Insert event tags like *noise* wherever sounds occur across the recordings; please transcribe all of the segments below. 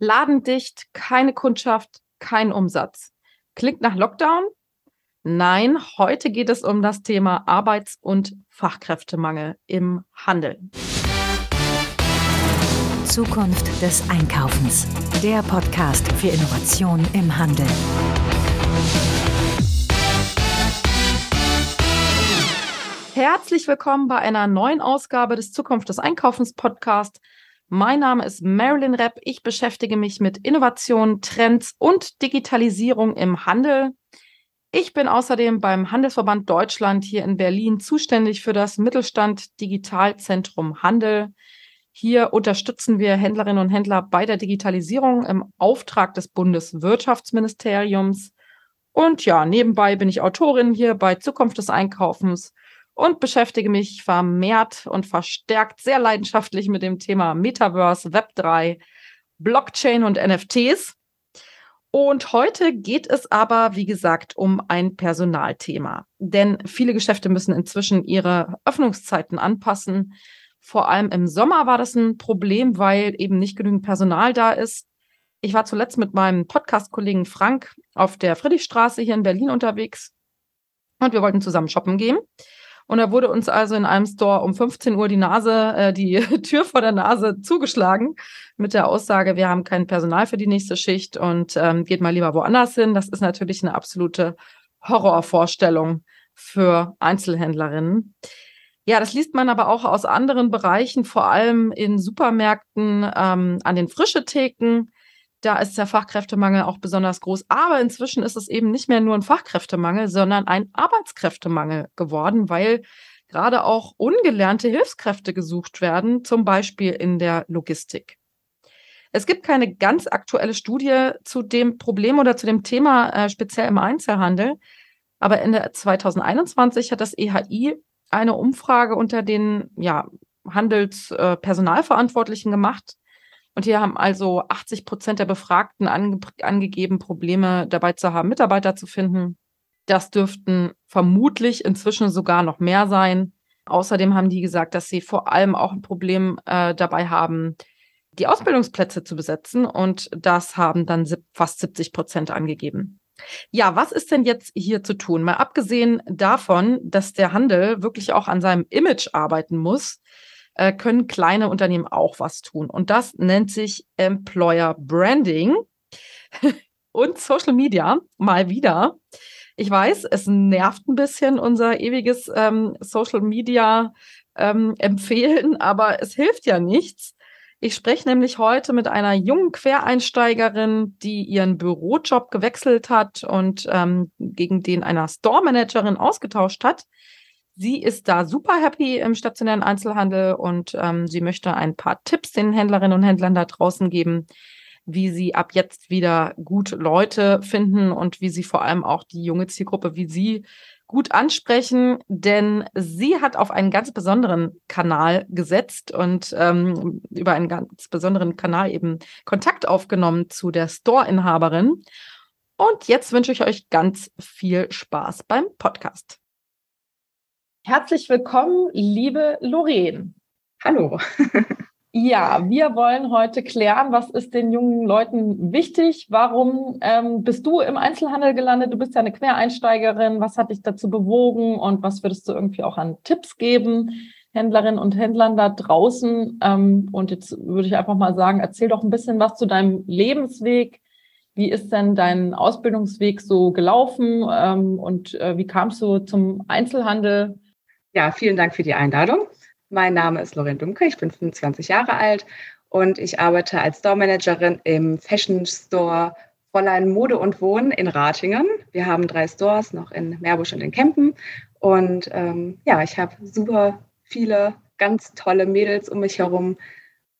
Ladendicht, keine Kundschaft, kein Umsatz. Klingt nach Lockdown? Nein, heute geht es um das Thema Arbeits- und Fachkräftemangel im Handel. Zukunft des Einkaufens. Der Podcast für Innovation im Handel. Herzlich willkommen bei einer neuen Ausgabe des Zukunft des Einkaufens Podcast. Mein Name ist Marilyn Repp. Ich beschäftige mich mit Innovation, Trends und Digitalisierung im Handel. Ich bin außerdem beim Handelsverband Deutschland hier in Berlin zuständig für das Mittelstand Digitalzentrum Handel. Hier unterstützen wir Händlerinnen und Händler bei der Digitalisierung im Auftrag des Bundeswirtschaftsministeriums. Und ja, nebenbei bin ich Autorin hier bei Zukunft des Einkaufens und beschäftige mich vermehrt und verstärkt sehr leidenschaftlich mit dem Thema Metaverse, Web3, Blockchain und NFTs. Und heute geht es aber, wie gesagt, um ein Personalthema. Denn viele Geschäfte müssen inzwischen ihre Öffnungszeiten anpassen. Vor allem im Sommer war das ein Problem, weil eben nicht genügend Personal da ist. Ich war zuletzt mit meinem Podcast-Kollegen Frank auf der Friedrichstraße hier in Berlin unterwegs und wir wollten zusammen shoppen gehen. Und da wurde uns also in einem Store um 15 Uhr die Nase, äh, die *laughs* Tür vor der Nase zugeschlagen mit der Aussage, wir haben kein Personal für die nächste Schicht und ähm, geht mal lieber woanders hin. Das ist natürlich eine absolute Horrorvorstellung für Einzelhändlerinnen. Ja, das liest man aber auch aus anderen Bereichen, vor allem in Supermärkten, ähm, an den frische Theken. Da ist der Fachkräftemangel auch besonders groß. Aber inzwischen ist es eben nicht mehr nur ein Fachkräftemangel, sondern ein Arbeitskräftemangel geworden, weil gerade auch ungelernte Hilfskräfte gesucht werden, zum Beispiel in der Logistik. Es gibt keine ganz aktuelle Studie zu dem Problem oder zu dem Thema äh, speziell im Einzelhandel. Aber Ende 2021 hat das EHI eine Umfrage unter den ja, Handelspersonalverantwortlichen äh, gemacht und hier haben also 80 Prozent der Befragten ange angegeben, Probleme dabei zu haben, Mitarbeiter zu finden. Das dürften vermutlich inzwischen sogar noch mehr sein. Außerdem haben die gesagt, dass sie vor allem auch ein Problem äh, dabei haben, die Ausbildungsplätze zu besetzen. Und das haben dann fast 70 Prozent angegeben. Ja, was ist denn jetzt hier zu tun? Mal abgesehen davon, dass der Handel wirklich auch an seinem Image arbeiten muss, äh, können kleine Unternehmen auch was tun. Und das nennt sich Employer Branding *laughs* und Social Media mal wieder. Ich weiß, es nervt ein bisschen unser ewiges ähm, Social Media ähm, Empfehlen, *laughs* aber es hilft ja nichts. Ich spreche nämlich heute mit einer jungen Quereinsteigerin, die ihren Bürojob gewechselt hat und ähm, gegen den einer Store Managerin ausgetauscht hat. Sie ist da super happy im stationären Einzelhandel und ähm, sie möchte ein paar Tipps den Händlerinnen und Händlern da draußen geben, wie sie ab jetzt wieder gut Leute finden und wie sie vor allem auch die junge Zielgruppe wie sie gut ansprechen, denn sie hat auf einen ganz besonderen Kanal gesetzt und ähm, über einen ganz besonderen Kanal eben Kontakt aufgenommen zu der Store-Inhaberin. Und jetzt wünsche ich euch ganz viel Spaß beim Podcast. Herzlich willkommen, liebe Lorraine. Hallo. ja, wir wollen heute klären, was ist den jungen Leuten wichtig? Warum ähm, bist du im Einzelhandel gelandet? Du bist ja eine Quereinsteigerin. Was hat dich dazu bewogen und was würdest du irgendwie auch an Tipps geben? Händlerinnen und Händlern da draußen. Ähm, und jetzt würde ich einfach mal sagen, erzähl doch ein bisschen was zu deinem Lebensweg. Wie ist denn dein Ausbildungsweg so gelaufen ähm, und äh, wie kamst du zum Einzelhandel? Ja, vielen Dank für die Einladung. Mein Name ist Lorraine Dumke, ich bin 25 Jahre alt und ich arbeite als Store Managerin im Fashion Store Fräulein Mode und Wohnen in Ratingen. Wir haben drei Stores noch in Meerbusch und in Kempen. Und ähm, ja, ich habe super viele ganz tolle Mädels um mich herum.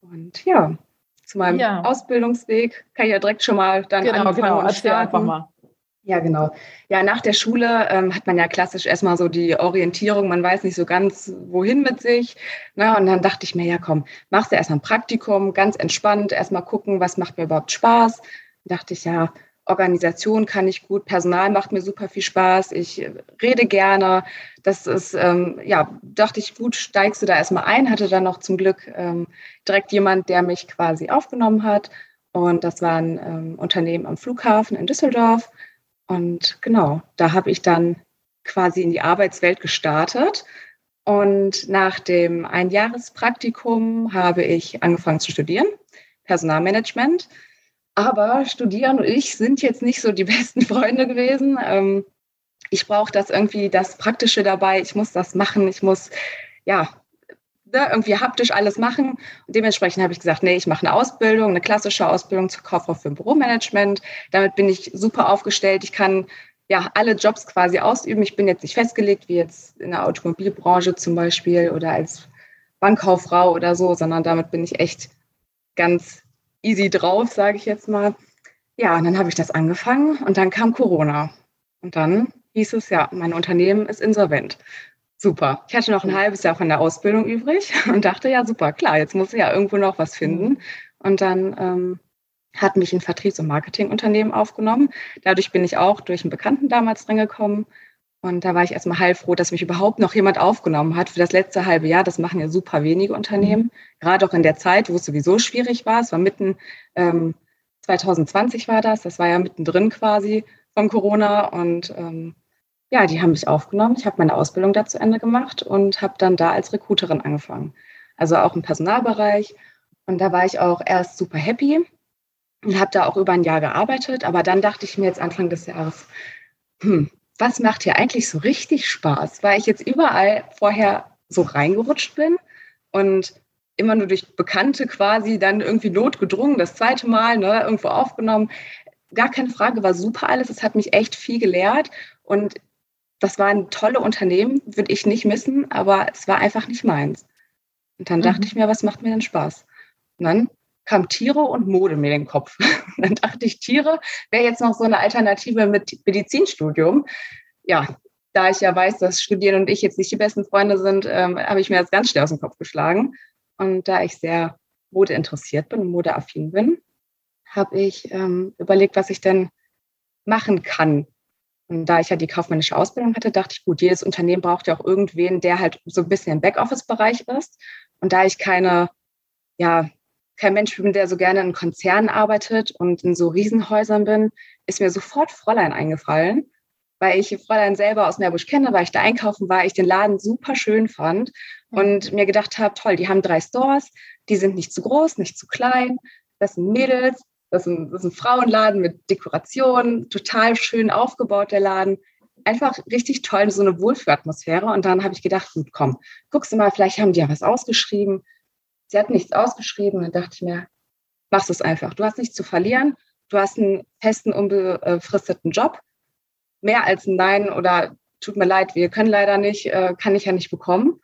Und ja, zu meinem ja. Ausbildungsweg kann ich ja direkt schon mal dann genau, anfangen genau. und starten. einfach mal. Ja, genau. Ja, nach der Schule ähm, hat man ja klassisch erstmal so die Orientierung, man weiß nicht so ganz, wohin mit sich. Na, ne? und dann dachte ich mir, ja komm, machst du erstmal ein Praktikum, ganz entspannt, erstmal gucken, was macht mir überhaupt Spaß. Dann dachte ich, ja, Organisation kann ich gut, Personal macht mir super viel Spaß, ich rede gerne. Das ist, ähm, ja, dachte ich, gut, steigst du da erstmal ein, hatte dann noch zum Glück ähm, direkt jemand, der mich quasi aufgenommen hat Und das war ein ähm, Unternehmen am Flughafen in Düsseldorf. Und genau, da habe ich dann quasi in die Arbeitswelt gestartet. Und nach dem Einjahrespraktikum habe ich angefangen zu studieren, Personalmanagement. Aber Studieren und ich sind jetzt nicht so die *laughs* besten Freunde gewesen. Ähm, ich brauche das irgendwie, das Praktische dabei. Ich muss das machen. Ich muss, ja, irgendwie haptisch alles machen. Und dementsprechend habe ich gesagt, nee, ich mache eine Ausbildung, eine klassische Ausbildung zur Kauffrau für Büromanagement. Damit bin ich super aufgestellt. Ich kann ja alle Jobs quasi ausüben. Ich bin jetzt nicht festgelegt, wie jetzt in der Automobilbranche zum Beispiel oder als Bankkauffrau oder so, sondern damit bin ich echt ganz easy drauf, sage ich jetzt mal. Ja, und dann habe ich das angefangen und dann kam Corona. Und dann hieß es ja, mein Unternehmen ist insolvent. Super. Ich hatte noch ein halbes Jahr von der Ausbildung übrig *laughs* und dachte, ja, super, klar, jetzt muss ich ja irgendwo noch was finden. Und dann ähm, hat mich ein Vertriebs- und Marketingunternehmen aufgenommen. Dadurch bin ich auch durch einen Bekannten damals drin gekommen. Und da war ich erstmal heilfroh, dass mich überhaupt noch jemand aufgenommen hat für das letzte halbe Jahr. Das machen ja super wenige Unternehmen, mhm. gerade auch in der Zeit, wo es sowieso schwierig war. Es war mitten ähm, 2020 war das, das war ja mittendrin quasi von Corona. Und ähm, ja, die haben mich aufgenommen. Ich habe meine Ausbildung da zu Ende gemacht und habe dann da als Recruiterin angefangen. Also auch im Personalbereich. Und da war ich auch erst super happy und habe da auch über ein Jahr gearbeitet. Aber dann dachte ich mir jetzt Anfang des Jahres, hm, was macht hier eigentlich so richtig Spaß? Weil ich jetzt überall vorher so reingerutscht bin und immer nur durch Bekannte quasi dann irgendwie notgedrungen, das zweite Mal ne, irgendwo aufgenommen. Gar keine Frage, war super alles. Es hat mich echt viel gelehrt und das waren tolle Unternehmen, würde ich nicht missen, aber es war einfach nicht meins. Und dann mhm. dachte ich mir, was macht mir denn Spaß? Und dann kam Tiere und Mode mir in den Kopf. *laughs* dann dachte ich, Tiere wäre jetzt noch so eine Alternative mit Medizinstudium. Ja, da ich ja weiß, dass Studieren und ich jetzt nicht die besten Freunde sind, ähm, habe ich mir das ganz schnell aus dem Kopf geschlagen. Und da ich sehr Mode interessiert bin und modeaffin bin, habe ich ähm, überlegt, was ich denn machen kann und da ich ja die kaufmännische Ausbildung hatte, dachte ich, gut, jedes Unternehmen braucht ja auch irgendwen, der halt so ein bisschen im Backoffice-Bereich ist. Und da ich keine, ja, kein Mensch bin, der so gerne in Konzernen arbeitet und in so Riesenhäusern bin, ist mir sofort Fräulein eingefallen, weil ich Fräulein selber aus Meerbusch kenne, weil ich da einkaufen war, ich den Laden super schön fand und mir gedacht habe, toll, die haben drei Stores, die sind nicht zu groß, nicht zu klein, das sind Mädels, das ist, ein, das ist ein Frauenladen mit Dekoration, total schön aufgebaut, der Laden. Einfach richtig toll, so eine Wohlfühlatmosphäre. Und dann habe ich gedacht, gut, komm, guckst du mal, vielleicht haben die ja was ausgeschrieben. Sie hat nichts ausgeschrieben. Dann dachte ich mir, machst es einfach. Du hast nichts zu verlieren. Du hast einen festen, unbefristeten Job. Mehr als ein Nein oder tut mir leid, wir können leider nicht, äh, kann ich ja nicht bekommen.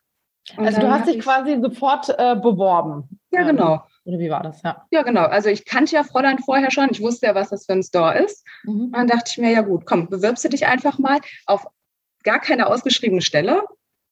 Und also du hast dich quasi sofort äh, beworben. Ja, genau. Oder wie war das? Ja. ja, genau. Also ich kannte ja Fräulein vorher schon. Ich wusste ja, was das für ein Store ist. Mhm. Und dann dachte ich mir, ja gut, komm, bewirbst du dich einfach mal auf gar keine ausgeschriebene Stelle,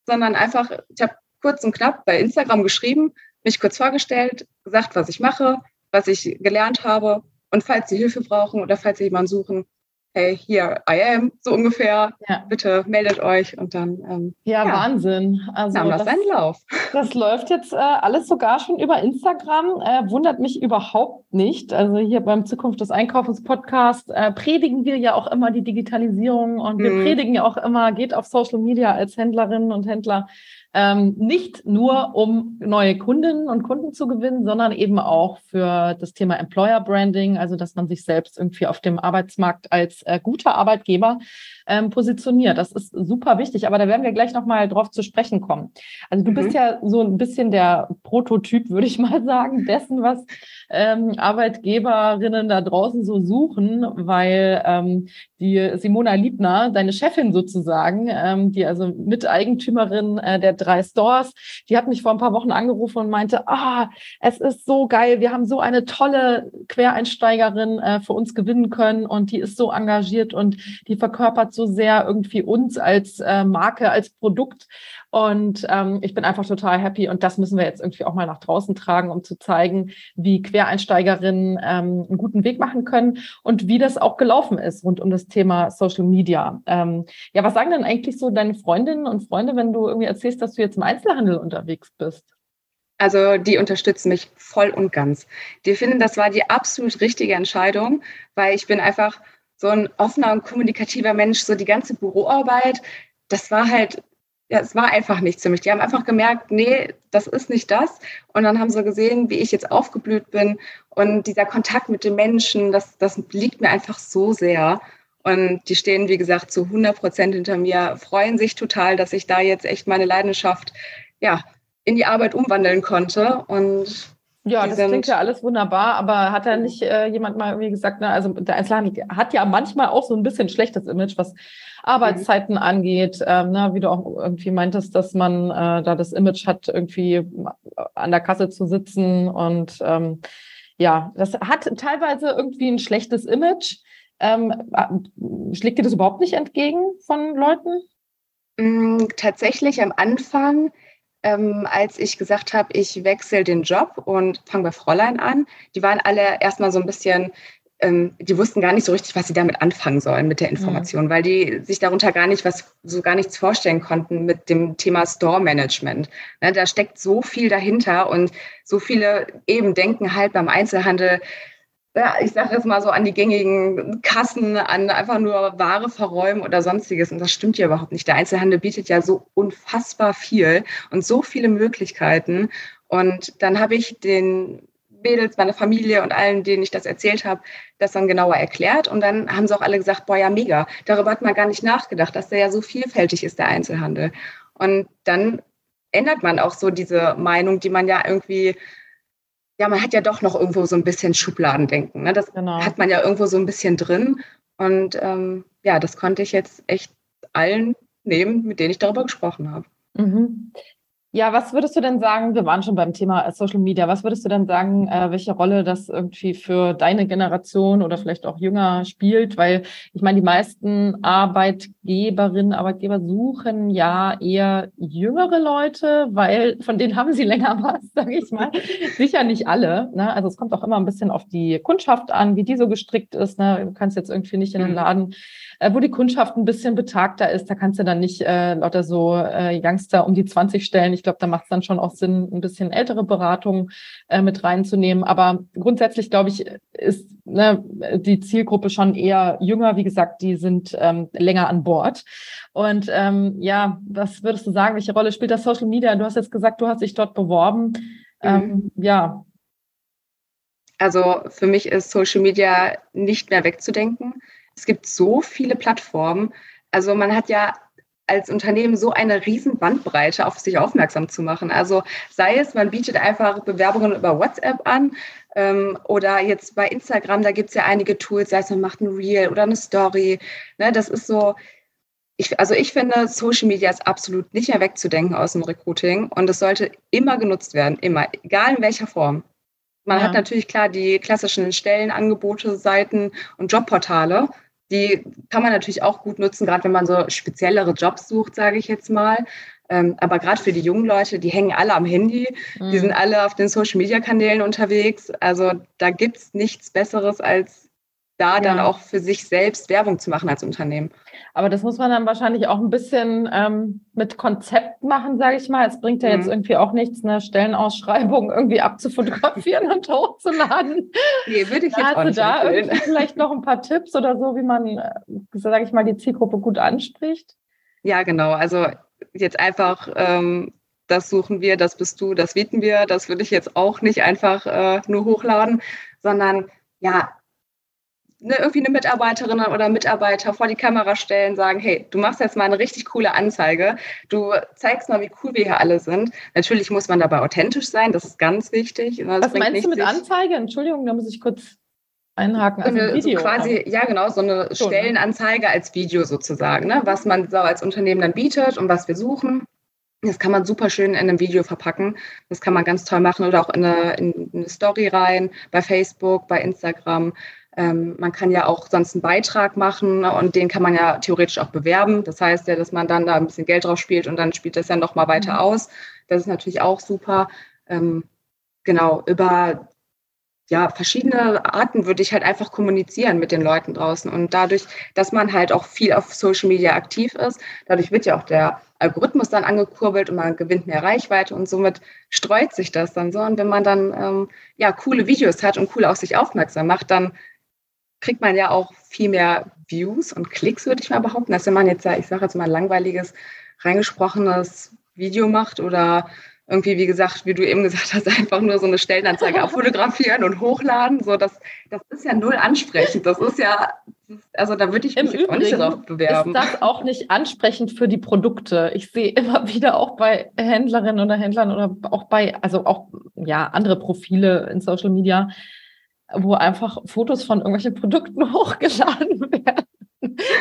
sondern einfach, ich habe kurz und knapp bei Instagram geschrieben, mich kurz vorgestellt, gesagt, was ich mache, was ich gelernt habe. Und falls Sie Hilfe brauchen oder falls Sie jemanden suchen, hey, hier, I am, so ungefähr. Ja. Bitte meldet euch und dann. Ähm, ja, ja, Wahnsinn. Also nahm das, seinen Lauf. Das läuft jetzt äh, alles sogar schon über Instagram. Äh, wundert mich überhaupt nicht. Also hier beim Zukunft des Einkaufens Podcast äh, predigen wir ja auch immer die Digitalisierung und wir mhm. predigen ja auch immer, geht auf Social Media als Händlerinnen und Händler ähm, nicht nur um neue Kundinnen und Kunden zu gewinnen, sondern eben auch für das Thema Employer Branding, also dass man sich selbst irgendwie auf dem Arbeitsmarkt als äh, guter Arbeitgeber ähm, positioniert. Das ist super wichtig, aber da werden wir gleich nochmal drauf zu sprechen kommen. Also du mhm. bist ja so ein bisschen der Prototyp, würde ich *laughs* mal sagen, dessen, was ähm, Arbeitgeberinnen da draußen so suchen, weil ähm, die Simona Liebner, deine Chefin sozusagen, ähm, die also Miteigentümerin äh, der drei Stores, die hat mich vor ein paar Wochen angerufen und meinte, ah, es ist so geil, wir haben so eine tolle Quereinsteigerin äh, für uns gewinnen können und die ist so engagiert und die verkörpert so sehr irgendwie uns als äh, Marke, als Produkt. Und ähm, ich bin einfach total happy und das müssen wir jetzt irgendwie auch mal nach draußen tragen, um zu zeigen, wie Quereinsteigerinnen ähm, einen guten Weg machen können und wie das auch gelaufen ist rund um das Thema Social Media. Ähm, ja, was sagen denn eigentlich so deine Freundinnen und Freunde, wenn du irgendwie erzählst, dass du jetzt im Einzelhandel unterwegs bist? Also die unterstützen mich voll und ganz. Die finden, das war die absolut richtige Entscheidung, weil ich bin einfach so ein offener und kommunikativer Mensch. So die ganze Büroarbeit, das war halt, ja, es war einfach nichts für mich. Die haben einfach gemerkt, nee, das ist nicht das. Und dann haben sie gesehen, wie ich jetzt aufgeblüht bin. Und dieser Kontakt mit den Menschen, das, das liegt mir einfach so sehr. Und die stehen, wie gesagt, zu 100 Prozent hinter mir, freuen sich total, dass ich da jetzt echt meine Leidenschaft ja, in die Arbeit umwandeln konnte. Und ja, das klingt ja alles wunderbar, aber hat da nicht äh, jemand mal irgendwie gesagt, ne, also der Einzelhandel hat ja manchmal auch so ein bisschen schlechtes Image, was Arbeitszeiten mhm. angeht, ähm, ne, wie du auch irgendwie meintest, dass man äh, da das Image hat, irgendwie an der Kasse zu sitzen und ähm, ja, das hat teilweise irgendwie ein schlechtes Image. Ähm, schlägt dir das überhaupt nicht entgegen von Leuten? Mm, tatsächlich am Anfang, ähm, als ich gesagt habe, ich wechsle den Job und fange bei Fräulein an, die waren alle erstmal so ein bisschen, ähm, die wussten gar nicht so richtig, was sie damit anfangen sollen mit der mhm. Information, mhm. weil die sich darunter gar nicht was, so gar nichts vorstellen konnten mit dem Thema Store Management. Ne, da steckt so viel dahinter und so viele eben denken halt beim Einzelhandel, ja, ich sage jetzt mal so an die gängigen Kassen, an einfach nur Ware verräumen oder sonstiges. Und das stimmt ja überhaupt nicht. Der Einzelhandel bietet ja so unfassbar viel und so viele Möglichkeiten. Und dann habe ich den Mädels, meiner Familie und allen, denen ich das erzählt habe, das dann genauer erklärt. Und dann haben sie auch alle gesagt, boah, ja, mega. Darüber hat man gar nicht nachgedacht, dass der ja so vielfältig ist, der Einzelhandel. Und dann ändert man auch so diese Meinung, die man ja irgendwie ja, man hat ja doch noch irgendwo so ein bisschen Schubladendenken. Ne? Das genau. hat man ja irgendwo so ein bisschen drin. Und ähm, ja, das konnte ich jetzt echt allen nehmen, mit denen ich darüber gesprochen habe. Mhm. Ja, was würdest du denn sagen, wir waren schon beim Thema Social Media, was würdest du denn sagen, äh, welche Rolle das irgendwie für deine Generation oder vielleicht auch jünger spielt? Weil ich meine, die meisten Arbeitgeberinnen, Arbeitgeber suchen ja eher jüngere Leute, weil von denen haben sie länger *laughs* was, sage ich mal. Sicher nicht alle. Ne? Also es kommt auch immer ein bisschen auf die Kundschaft an, wie die so gestrickt ist. Ne? Du kannst jetzt irgendwie nicht in den mhm. Laden äh, wo die Kundschaft ein bisschen betagter ist. Da kannst du dann nicht äh, lauter so äh, Youngster um die 20 stellen. Ich glaube, da macht es dann schon auch Sinn, ein bisschen ältere Beratungen äh, mit reinzunehmen. Aber grundsätzlich, glaube ich, ist ne, die Zielgruppe schon eher jünger. Wie gesagt, die sind ähm, länger an Bord. Und ähm, ja, was würdest du sagen? Welche Rolle spielt das Social Media? Du hast jetzt gesagt, du hast dich dort beworben. Mhm. Ähm, ja. Also für mich ist Social Media nicht mehr wegzudenken. Es gibt so viele Plattformen. Also man hat ja als Unternehmen so eine riesen Bandbreite auf sich aufmerksam zu machen. Also sei es, man bietet einfach Bewerbungen über WhatsApp an ähm, oder jetzt bei Instagram, da gibt es ja einige Tools, sei es man macht ein Reel oder eine Story. Ne, das ist so, ich, also ich finde, Social Media ist absolut nicht mehr wegzudenken aus dem Recruiting und es sollte immer genutzt werden, immer, egal in welcher Form. Man ja. hat natürlich klar die klassischen Stellenangebote, Seiten und Jobportale, die kann man natürlich auch gut nutzen, gerade wenn man so speziellere Jobs sucht, sage ich jetzt mal. Ähm, aber gerade für die jungen Leute, die hängen alle am Handy, mhm. die sind alle auf den Social-Media-Kanälen unterwegs. Also da gibt es nichts Besseres, als da ja. dann auch für sich selbst Werbung zu machen als Unternehmen. Aber das muss man dann wahrscheinlich auch ein bisschen ähm, mit Konzept machen, sage ich mal. Es bringt ja jetzt mhm. irgendwie auch nichts, eine Stellenausschreibung irgendwie abzufotografieren *laughs* und hochzuladen. Nee, würde ich jetzt Hast auch nicht da irgendwie vielleicht noch ein paar Tipps oder so, wie man, äh, sage ich mal, die Zielgruppe gut anspricht? Ja, genau. Also jetzt einfach, ähm, das suchen wir, das bist du, das bieten wir. Das würde ich jetzt auch nicht einfach äh, nur hochladen, sondern ja, ne, irgendwie eine Mitarbeiterin oder Mitarbeiter vor die Kamera stellen, sagen, hey, du machst jetzt mal eine richtig coole Anzeige, du zeigst mal, wie cool wir hier alle sind. Natürlich muss man dabei authentisch sein, das ist ganz wichtig. Das Was meinst du mit Anzeige? Entschuldigung, da muss ich kurz einhaken. Also eine, Video. So quasi, ja genau, so eine Schon, ne? Stellenanzeige als Video sozusagen, ne? was man so als Unternehmen dann bietet und was wir suchen. Das kann man super schön in einem Video verpacken. Das kann man ganz toll machen oder auch in eine, in eine Story rein, bei Facebook, bei Instagram. Ähm, man kann ja auch sonst einen Beitrag machen und den kann man ja theoretisch auch bewerben. Das heißt ja, dass man dann da ein bisschen Geld drauf spielt und dann spielt das ja nochmal weiter mhm. aus. Das ist natürlich auch super. Ähm, genau, über ja, verschiedene Arten würde ich halt einfach kommunizieren mit den Leuten draußen. Und dadurch, dass man halt auch viel auf Social Media aktiv ist, dadurch wird ja auch der Algorithmus dann angekurbelt und man gewinnt mehr Reichweite und somit streut sich das dann so. Und wenn man dann ähm, ja coole Videos hat und cool auf sich aufmerksam macht, dann kriegt man ja auch viel mehr Views und Klicks, würde ich mal behaupten, als wenn man jetzt, ich sage jetzt mal, ein langweiliges, reingesprochenes Video macht oder irgendwie, wie gesagt, wie du eben gesagt hast, *laughs* einfach nur so eine Stellenanzeige abfotografieren und hochladen. So, das, das ist ja null ansprechend. Das ist ja, also da würde ich mich auch nicht darauf bewerben. Ist das auch nicht ansprechend für die Produkte? Ich sehe immer *laughs* wieder auch bei Händlerinnen oder Händlern oder auch bei, also auch ja, andere Profile in Social Media, wo einfach Fotos von irgendwelchen Produkten *laughs* hochgeladen werden.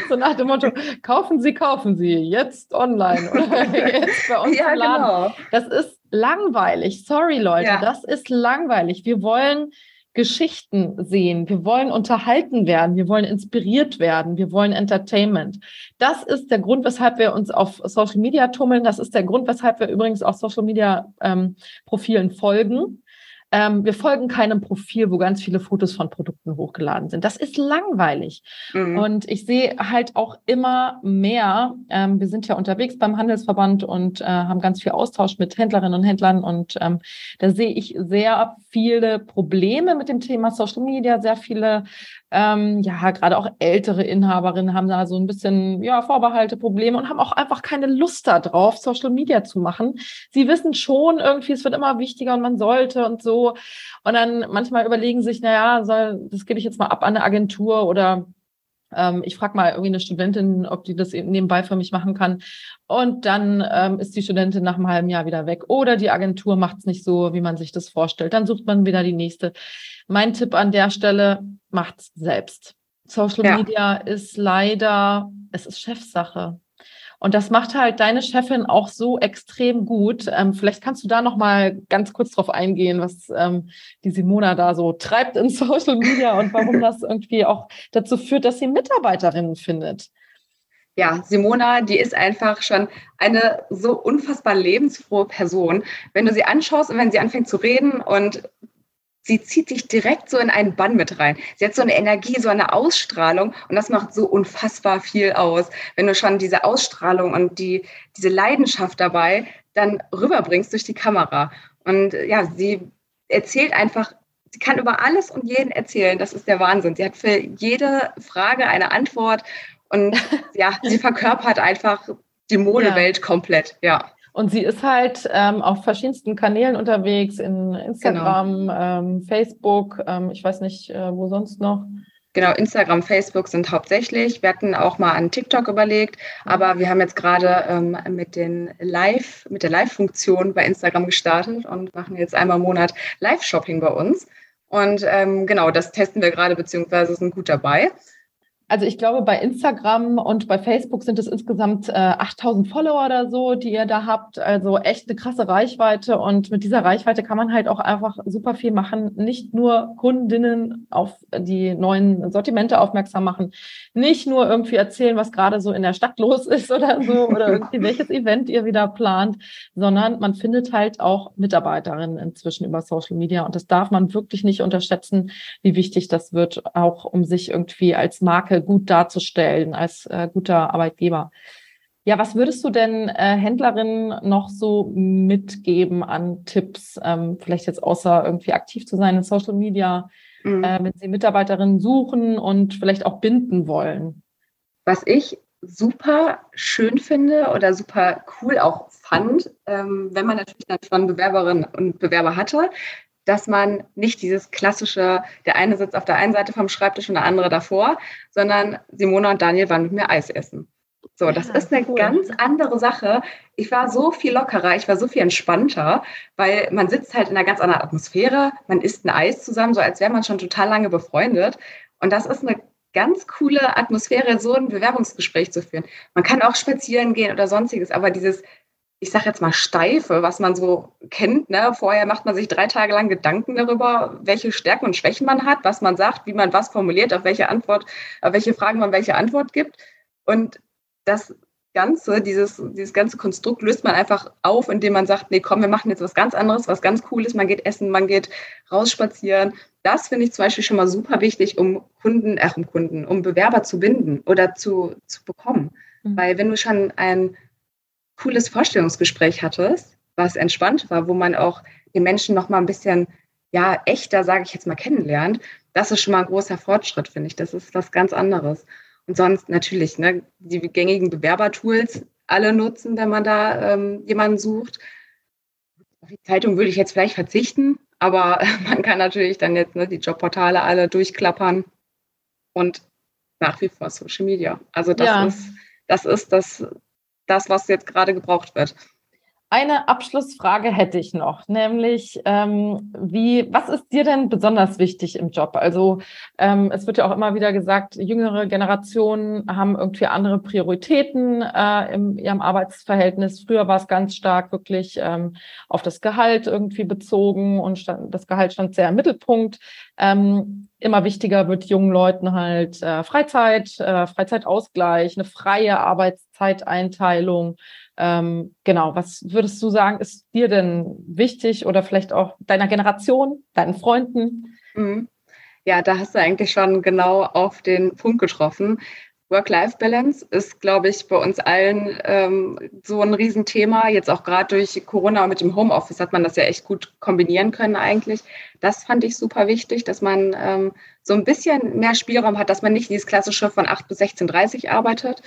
So nach dem Motto, kaufen Sie, kaufen Sie, jetzt online oder *laughs* jetzt bei uns ja, im Laden. Genau. Das ist langweilig. Sorry, Leute, ja. das ist langweilig. Wir wollen Geschichten sehen. Wir wollen unterhalten werden. Wir wollen inspiriert werden. Wir wollen Entertainment. Das ist der Grund, weshalb wir uns auf Social Media tummeln. Das ist der Grund, weshalb wir übrigens auch Social Media ähm, Profilen folgen ähm, wir folgen keinem Profil, wo ganz viele Fotos von Produkten hochgeladen sind. Das ist langweilig. Mhm. Und ich sehe halt auch immer mehr, ähm, wir sind ja unterwegs beim Handelsverband und äh, haben ganz viel Austausch mit Händlerinnen und Händlern und ähm, da sehe ich sehr viele Probleme mit dem Thema Social Media, sehr viele ähm, ja, gerade auch ältere Inhaberinnen haben da so ein bisschen ja, Vorbehalte, Probleme und haben auch einfach keine Lust darauf, Social Media zu machen. Sie wissen schon irgendwie, es wird immer wichtiger und man sollte und so. Und dann manchmal überlegen sich, naja, soll, das gebe ich jetzt mal ab an eine Agentur oder ähm, ich frage mal irgendwie eine Studentin, ob die das nebenbei für mich machen kann. Und dann ähm, ist die Studentin nach einem halben Jahr wieder weg. Oder die Agentur macht es nicht so, wie man sich das vorstellt. Dann sucht man wieder die nächste. Mein Tipp an der Stelle, macht's selbst. Social ja. Media ist leider, es ist Chefsache. Und das macht halt deine Chefin auch so extrem gut. Ähm, vielleicht kannst du da noch mal ganz kurz drauf eingehen, was ähm, die Simona da so treibt in *laughs* Social Media und warum das irgendwie auch dazu führt, dass sie Mitarbeiterinnen findet. Ja, Simona, die ist einfach schon eine so unfassbar lebensfrohe Person. Wenn du sie anschaust und wenn sie anfängt zu reden und sie zieht dich direkt so in einen Bann mit rein. Sie hat so eine Energie, so eine Ausstrahlung und das macht so unfassbar viel aus. Wenn du schon diese Ausstrahlung und die, diese Leidenschaft dabei dann rüberbringst durch die Kamera. Und ja, sie erzählt einfach, sie kann über alles und jeden erzählen. Das ist der Wahnsinn. Sie hat für jede Frage eine Antwort und *laughs* ja, sie verkörpert einfach die Modewelt ja. komplett, ja. Und sie ist halt ähm, auf verschiedensten Kanälen unterwegs, in Instagram, genau. ähm, Facebook, ähm, ich weiß nicht, äh, wo sonst noch. Genau, Instagram, Facebook sind hauptsächlich. Wir hatten auch mal an TikTok überlegt, aber wir haben jetzt gerade ähm, mit den Live, mit der Live-Funktion bei Instagram gestartet und machen jetzt einmal im Monat Live-Shopping bei uns. Und ähm, genau, das testen wir gerade, beziehungsweise sind gut dabei. Also ich glaube, bei Instagram und bei Facebook sind es insgesamt äh, 8000 Follower oder so, die ihr da habt. Also echt eine krasse Reichweite. Und mit dieser Reichweite kann man halt auch einfach super viel machen. Nicht nur Kundinnen auf die neuen Sortimente aufmerksam machen. Nicht nur irgendwie erzählen, was gerade so in der Stadt los ist oder so oder irgendwie *laughs* welches Event ihr wieder plant, sondern man findet halt auch Mitarbeiterinnen inzwischen über Social Media. Und das darf man wirklich nicht unterschätzen, wie wichtig das wird, auch um sich irgendwie als Marke gut darzustellen als äh, guter Arbeitgeber. Ja, was würdest du denn äh, Händlerinnen noch so mitgeben an Tipps, ähm, vielleicht jetzt außer irgendwie aktiv zu sein in Social Media, mhm. äh, wenn sie Mitarbeiterinnen suchen und vielleicht auch binden wollen? Was ich super schön finde oder super cool auch fand, ähm, wenn man natürlich dann schon Bewerberinnen und Bewerber hatte, dass man nicht dieses klassische, der eine sitzt auf der einen Seite vom Schreibtisch und der andere davor, sondern Simona und Daniel waren mit mir Eis essen. So, das ja, ist eine cool. ganz andere Sache. Ich war so viel lockerer, ich war so viel entspannter, weil man sitzt halt in einer ganz anderen Atmosphäre, man isst ein Eis zusammen, so als wäre man schon total lange befreundet. Und das ist eine ganz coole Atmosphäre, so ein Bewerbungsgespräch zu führen. Man kann auch spazieren gehen oder sonstiges, aber dieses ich sage jetzt mal, steife, was man so kennt. Ne? Vorher macht man sich drei Tage lang Gedanken darüber, welche Stärken und Schwächen man hat, was man sagt, wie man was formuliert, auf welche Antwort, auf welche Fragen man welche Antwort gibt. Und das Ganze, dieses, dieses ganze Konstrukt löst man einfach auf, indem man sagt, nee, komm, wir machen jetzt was ganz anderes, was ganz Cooles. Man geht essen, man geht rausspazieren. Das finde ich zum Beispiel schon mal super wichtig, um Kunden, ach, um Kunden, um Bewerber zu binden oder zu, zu bekommen. Mhm. Weil wenn du schon ein cooles Vorstellungsgespräch hattest, was entspannt war, wo man auch den Menschen noch mal ein bisschen ja echter, sage ich jetzt mal, kennenlernt, das ist schon mal ein großer Fortschritt, finde ich. Das ist was ganz anderes. Und sonst natürlich ne, die gängigen Bewerbertools alle nutzen, wenn man da ähm, jemanden sucht. Auf die Zeitung würde ich jetzt vielleicht verzichten, aber *laughs* man kann natürlich dann jetzt ne, die Jobportale alle durchklappern und nach wie vor Social Media. Also das ja. ist das ist das, das, was jetzt gerade gebraucht wird. Eine Abschlussfrage hätte ich noch, nämlich ähm, wie, was ist dir denn besonders wichtig im Job? Also ähm, es wird ja auch immer wieder gesagt, jüngere Generationen haben irgendwie andere Prioritäten äh, in ihrem Arbeitsverhältnis. Früher war es ganz stark wirklich ähm, auf das Gehalt irgendwie bezogen und stand, das Gehalt stand sehr im Mittelpunkt. Ähm, immer wichtiger wird jungen Leuten halt äh, Freizeit, äh, Freizeitausgleich, eine freie Arbeitszeiteinteilung. Ähm, genau, was würdest du sagen, ist dir denn wichtig oder vielleicht auch deiner Generation, deinen Freunden? Mhm. Ja, da hast du eigentlich schon genau auf den Punkt getroffen. Work-Life-Balance ist, glaube ich, bei uns allen ähm, so ein Riesenthema. Jetzt auch gerade durch Corona mit dem Homeoffice hat man das ja echt gut kombinieren können eigentlich. Das fand ich super wichtig, dass man ähm, so ein bisschen mehr Spielraum hat, dass man nicht dieses klassische von 8 bis 16.30 arbeitet,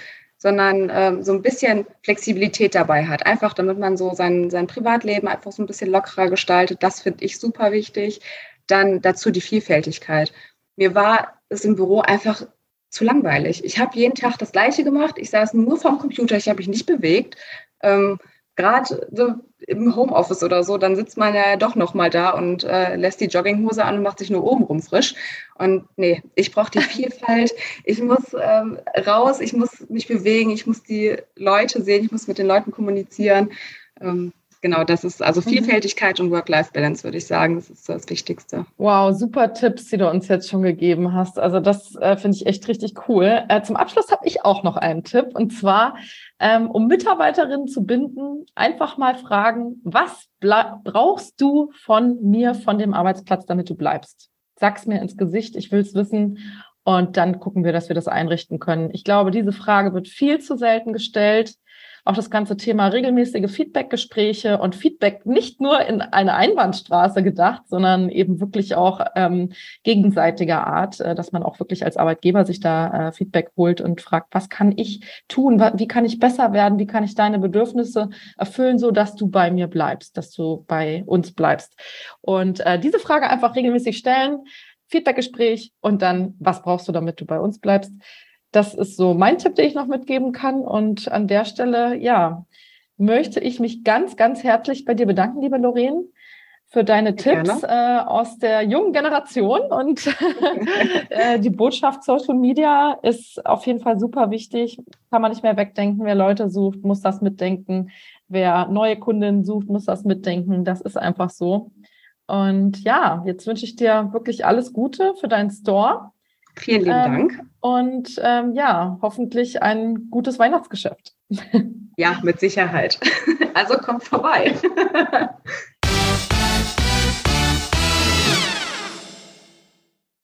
sondern ähm, so ein bisschen Flexibilität dabei hat. Einfach damit man so sein, sein Privatleben einfach so ein bisschen lockerer gestaltet. Das finde ich super wichtig. Dann dazu die Vielfältigkeit. Mir war es im Büro einfach zu langweilig. Ich habe jeden Tag das Gleiche gemacht. Ich saß nur vorm Computer, ich habe mich nicht bewegt. Ähm, Gerade so im Homeoffice oder so, dann sitzt man ja doch noch mal da und äh, lässt die Jogginghose an und macht sich nur oben rum frisch. Und nee, ich brauche die Vielfalt. Ich muss ähm, raus, ich muss mich bewegen, ich muss die Leute sehen, ich muss mit den Leuten kommunizieren. Ähm, genau, das ist also mhm. Vielfältigkeit mhm. und Work-Life-Balance, würde ich sagen. Das ist das Wichtigste. Wow, super Tipps, die du uns jetzt schon gegeben hast. Also das äh, finde ich echt richtig cool. Äh, zum Abschluss habe ich auch noch einen Tipp und zwar, ähm, um Mitarbeiterinnen zu binden, einfach mal fragen, was brauchst du von mir, von dem Arbeitsplatz, damit du bleibst? Sag's mir ins Gesicht, ich will es wissen. Und dann gucken wir, dass wir das einrichten können. Ich glaube, diese Frage wird viel zu selten gestellt auch das ganze Thema regelmäßige Feedbackgespräche und Feedback nicht nur in eine Einbahnstraße gedacht, sondern eben wirklich auch ähm, gegenseitiger Art, äh, dass man auch wirklich als Arbeitgeber sich da äh, Feedback holt und fragt, was kann ich tun, wie kann ich besser werden, wie kann ich deine Bedürfnisse erfüllen, so dass du bei mir bleibst, dass du bei uns bleibst. Und äh, diese Frage einfach regelmäßig stellen. Feedbackgespräch und dann, was brauchst du, damit du bei uns bleibst? Das ist so mein Tipp, den ich noch mitgeben kann. Und an der Stelle, ja, möchte ich mich ganz, ganz herzlich bei dir bedanken, liebe Lorraine, für deine Tipps äh, aus der jungen Generation. Und *laughs* äh, die Botschaft Social Media ist auf jeden Fall super wichtig. Kann man nicht mehr wegdenken. Wer Leute sucht, muss das mitdenken. Wer neue Kundinnen sucht, muss das mitdenken. Das ist einfach so. Und ja, jetzt wünsche ich dir wirklich alles Gute für deinen Store. Vielen lieben ähm, Dank. Und ähm, ja, hoffentlich ein gutes Weihnachtsgeschäft. *laughs* Ja, mit Sicherheit. *laughs* Also kommt vorbei. *laughs*